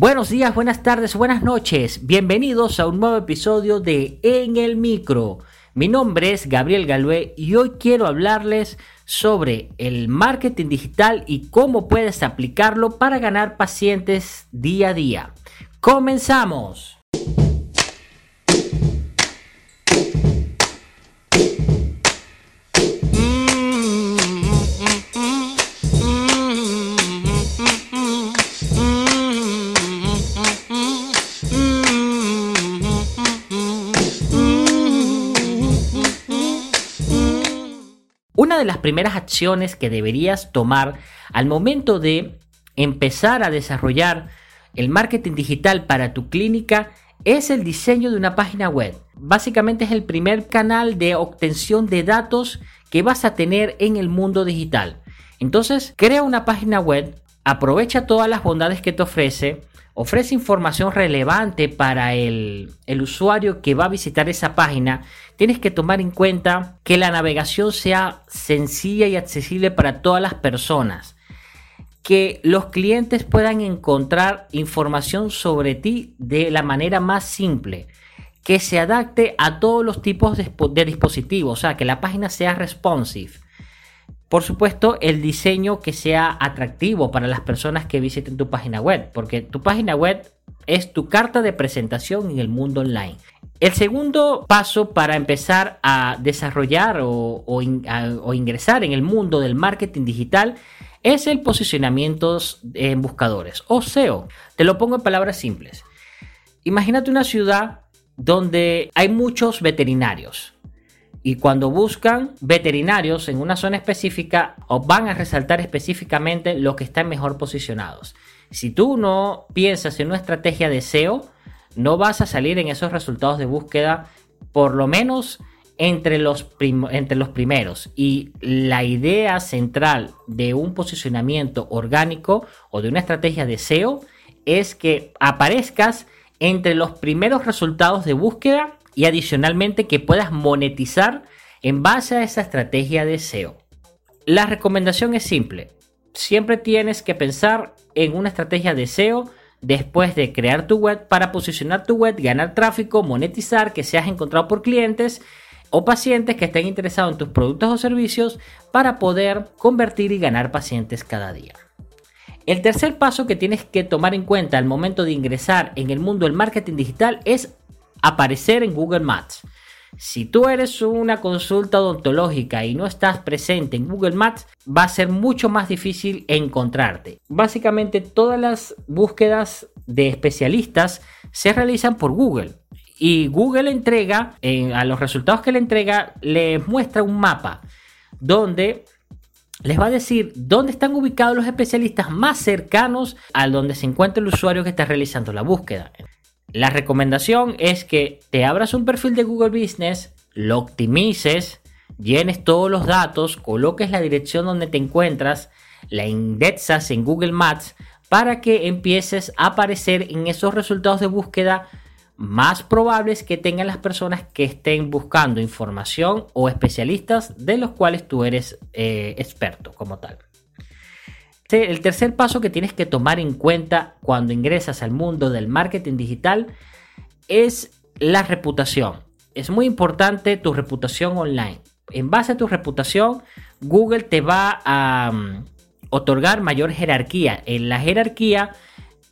Buenos días, buenas tardes, buenas noches. Bienvenidos a un nuevo episodio de En el Micro. Mi nombre es Gabriel Galué y hoy quiero hablarles sobre el marketing digital y cómo puedes aplicarlo para ganar pacientes día a día. Comenzamos. De las primeras acciones que deberías tomar al momento de empezar a desarrollar el marketing digital para tu clínica es el diseño de una página web. Básicamente es el primer canal de obtención de datos que vas a tener en el mundo digital. Entonces, crea una página web, aprovecha todas las bondades que te ofrece, ofrece información relevante para el, usuario que va a visitar esa página, tienes que tomar en cuenta que la navegación sea sencilla y accesible para todas las personas. Que los clientes puedan encontrar información sobre ti de la manera más simple. Que se adapte a todos los tipos de, de dispositivos. O sea, que la página sea responsive por supuesto, el diseño que sea atractivo para las personas que visiten tu página web, porque tu página web es tu carta de presentación en el mundo online. El segundo paso para empezar a desarrollar o, ingresar en el mundo del marketing digital es el posicionamiento en buscadores o SEO. Te lo pongo en palabras simples. Imagínate una ciudad donde hay muchos veterinarios y cuando buscan veterinarios en una zona específica, van a resaltar específicamente los que están mejor posicionados. Si tú no piensas en una estrategia de SEO, no vas a salir en esos resultados de búsqueda, por lo menos entre los, entre los primeros. Y la idea central de un posicionamiento orgánico o de una estrategia de SEO es que aparezcas entre los primeros resultados de búsqueda y adicionalmente que puedas monetizar en base a esa estrategia de SEO. La recomendación es simple. Siempre tienes que pensar en una estrategia de SEO después de crear tu web para posicionar tu web, ganar tráfico, monetizar, que seas encontrado por clientes o pacientes que estén interesados en tus productos o servicios para poder convertir y ganar pacientes cada día. El tercer paso que tienes que tomar en cuenta al momento de ingresar en el mundo del marketing digital es aparecer en Google Maps. Si tú eres una consulta odontológica y no estás presente en Google Maps, va a ser mucho más difícil encontrarte. Básicamente todas las búsquedas de especialistas se realizan por Google. Y Google entrega, a los resultados que le entrega, les muestra un mapa donde les va a decir dónde están ubicados los especialistas más cercanos a donde se encuentra el usuario que está realizando la búsqueda. La recomendación es que te abras un perfil de Google Business, lo optimices, llenes todos los datos, coloques la dirección donde te encuentras, la indexas en Google Maps para que empieces a aparecer en esos resultados de búsqueda más probables que tengan las personas que estén buscando información o especialistas de los cuales tú eres eh, experto como tal. El tercer paso que tienes que tomar en cuenta cuando ingresas al mundo del marketing digital es la reputación. Es muy importante tu reputación online. En base a tu reputación, Google te va a mm, otorgar mayor jerarquía. En la jerarquía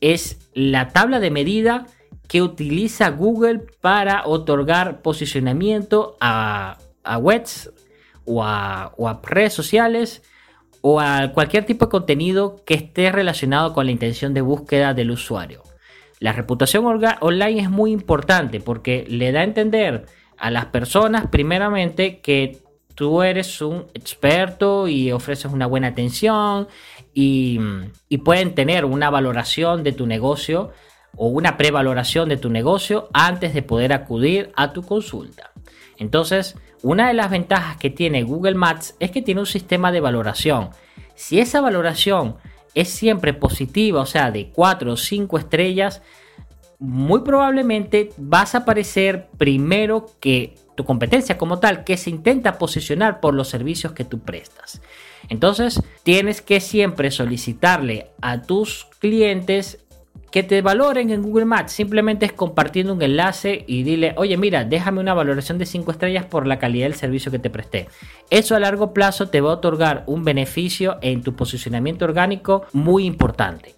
es la tabla de medida que utiliza Google para otorgar posicionamiento a, webs o a, o a redes sociales o a cualquier tipo de contenido que esté relacionado con la intención de búsqueda del usuario. La reputación online es muy importante porque le da a entender a las personas primeramente que tú eres un experto y ofreces una buena atención y, y pueden tener una valoración de tu negocio o una prevaloración de tu negocio antes de poder acudir a tu consulta. Entonces, una de las ventajas que tiene Google Maps es que tiene un sistema de valoración. Si esa valoración es siempre positiva, o sea, de 4 o 5 estrellas, muy probablemente vas a aparecer primero que tu competencia como tal, que se intenta posicionar por los servicios que tú prestas. Entonces, tienes que siempre solicitarle a tus clientes que te valoren en Google Maps simplemente es compartiendo un enlace y dile, oye, mira, déjame una valoración de 5 estrellas por la calidad del servicio que te presté. Eso a largo plazo te va a otorgar un beneficio en tu posicionamiento orgánico muy importante.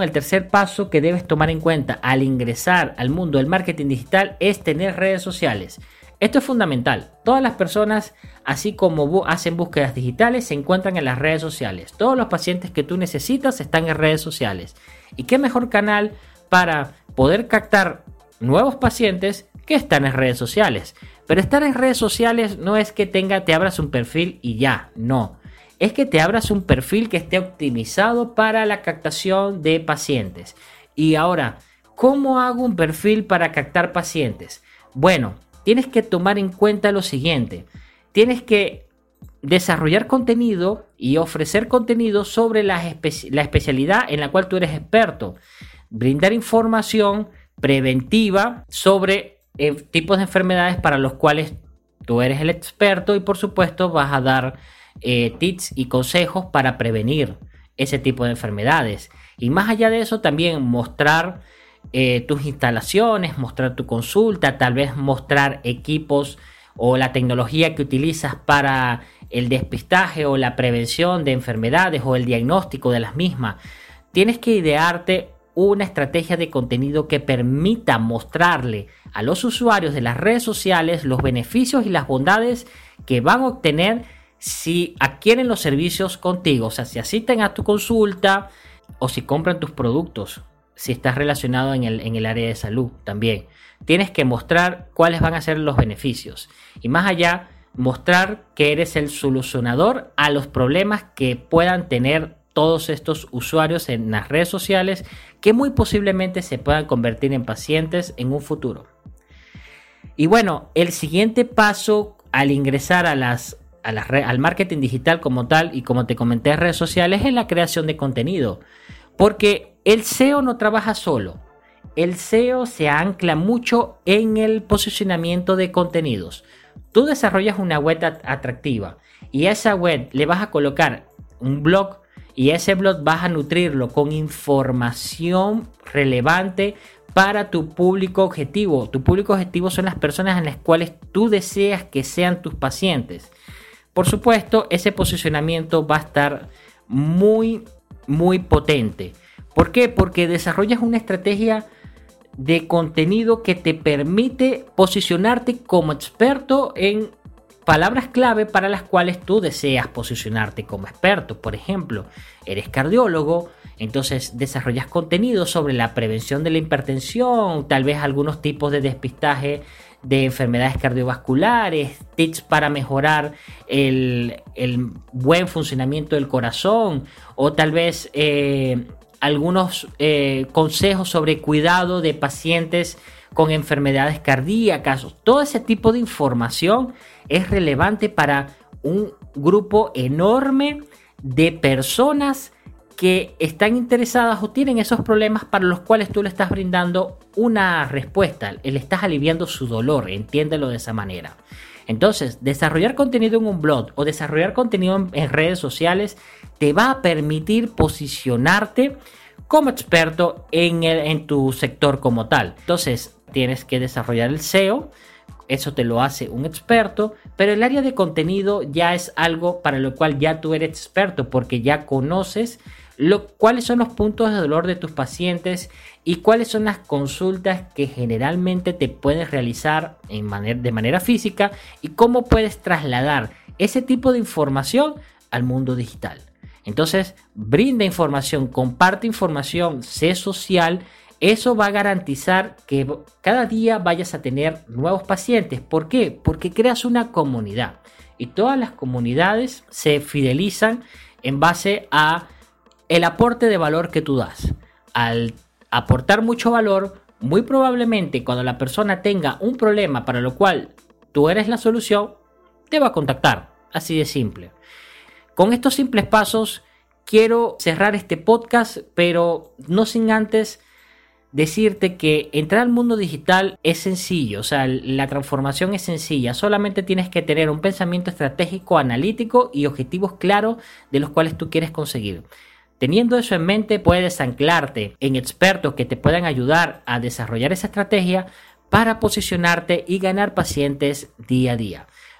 El tercer paso que debes tomar en cuenta al ingresar al mundo del marketing digital es tener redes sociales. Esto es fundamental. Todas las personas, así como hacen búsquedas digitales, se encuentran en las redes sociales. Todos los pacientes que tú necesitas están en redes sociales. ¿Y qué mejor canal para poder captar nuevos pacientes que están en redes sociales? Pero estar en redes sociales no es que tenga, te abras un perfil y ya, no. Es que te abras un perfil que esté optimizado para la captación de pacientes. Y ahora, ¿cómo hago un perfil para captar pacientes? Bueno, tienes que tomar en cuenta lo siguiente. Tienes que desarrollar contenido y ofrecer contenido sobre la, especialidad en la cual tú eres experto. Brindar información preventiva sobre eh, tipos de enfermedades para los cuales tú eres el experto y por supuesto vas a dar eh, tips y consejos para prevenir ese tipo de enfermedades. Y más allá de eso también mostrar eh, tus instalaciones, mostrar tu consulta, tal vez mostrar equipos o la tecnología que utilizas para el despistaje o la prevención de enfermedades o el diagnóstico de las mismas. Tienes que idearte una estrategia de contenido que permita mostrarle a los usuarios de las redes sociales los beneficios y las bondades que van a obtener si adquieren los servicios contigo, o sea, si asisten a tu consulta o si compran tus productos si estás relacionado en el, en el área de salud también. Tienes que mostrar cuáles van a ser los beneficios. Y más allá, mostrar que eres el solucionador a los problemas que puedan tener todos estos usuarios en las redes sociales que muy posiblemente se puedan convertir en pacientes en un futuro. Y bueno, el siguiente paso al ingresar a las, a las al marketing digital como tal y como te comenté en redes sociales es la creación de contenido. Porque el SEO no trabaja solo. El SEO se ancla mucho en el posicionamiento de contenidos. Tú desarrollas una web atractiva y a esa web le vas a colocar un blog y ese blog vas a nutrirlo con información relevante para tu público objetivo. Tu público objetivo son las personas en las cuales tú deseas que sean tus pacientes. Por supuesto, ese posicionamiento va a estar muy muy potente. ¿Por qué? Porque desarrollas una estrategia de contenido que te permite posicionarte como experto en palabras clave para las cuales tú deseas posicionarte como experto. Por ejemplo, eres cardiólogo, entonces desarrollas contenido sobre la prevención de la hipertensión, tal vez algunos tipos de despistaje de enfermedades cardiovasculares, tips para mejorar el, buen funcionamiento del corazón o tal vez eh, algunos eh, consejos sobre cuidado de pacientes con enfermedades cardíacas. Todo ese tipo de información es relevante para un grupo enorme de personas que están interesadas o tienen esos problemas para los cuales tú le estás brindando una respuesta, le estás aliviando su dolor, entiéndelo de esa manera. Entonces, desarrollar contenido en un blog o desarrollar contenido en, redes sociales te va a permitir posicionarte como experto en, en tu sector como tal. Entonces, tienes que desarrollar el SEO, eso te lo hace un experto, pero el área de contenido ya es algo para lo cual ya tú eres experto porque ya conoces cuáles son los puntos de dolor de tus pacientes y cuáles son las consultas que generalmente te puedes realizar de manera física y cómo puedes trasladar ese tipo de información al mundo digital. Entonces, brinda información, comparte información, sé social. Eso va a garantizar que cada día vayas a tener nuevos pacientes. ¿Por qué? Porque creas una comunidad. Y todas las comunidades se fidelizan en base a el aporte de valor que tú das. Al aportar mucho valor, muy probablemente cuando la persona tenga un problema para lo cual tú eres la solución, te va a contactar. Así de simple. Con estos simples pasos quiero cerrar este podcast, pero no sin antes decirte que entrar al mundo digital es sencillo, o sea, la transformación es sencilla, solamente tienes que tener un pensamiento estratégico, analítico y objetivos claros de los cuales tú quieres conseguir. Teniendo eso en mente, puedes anclarte en expertos que te puedan ayudar a desarrollar esa estrategia para posicionarte y ganar pacientes día a día.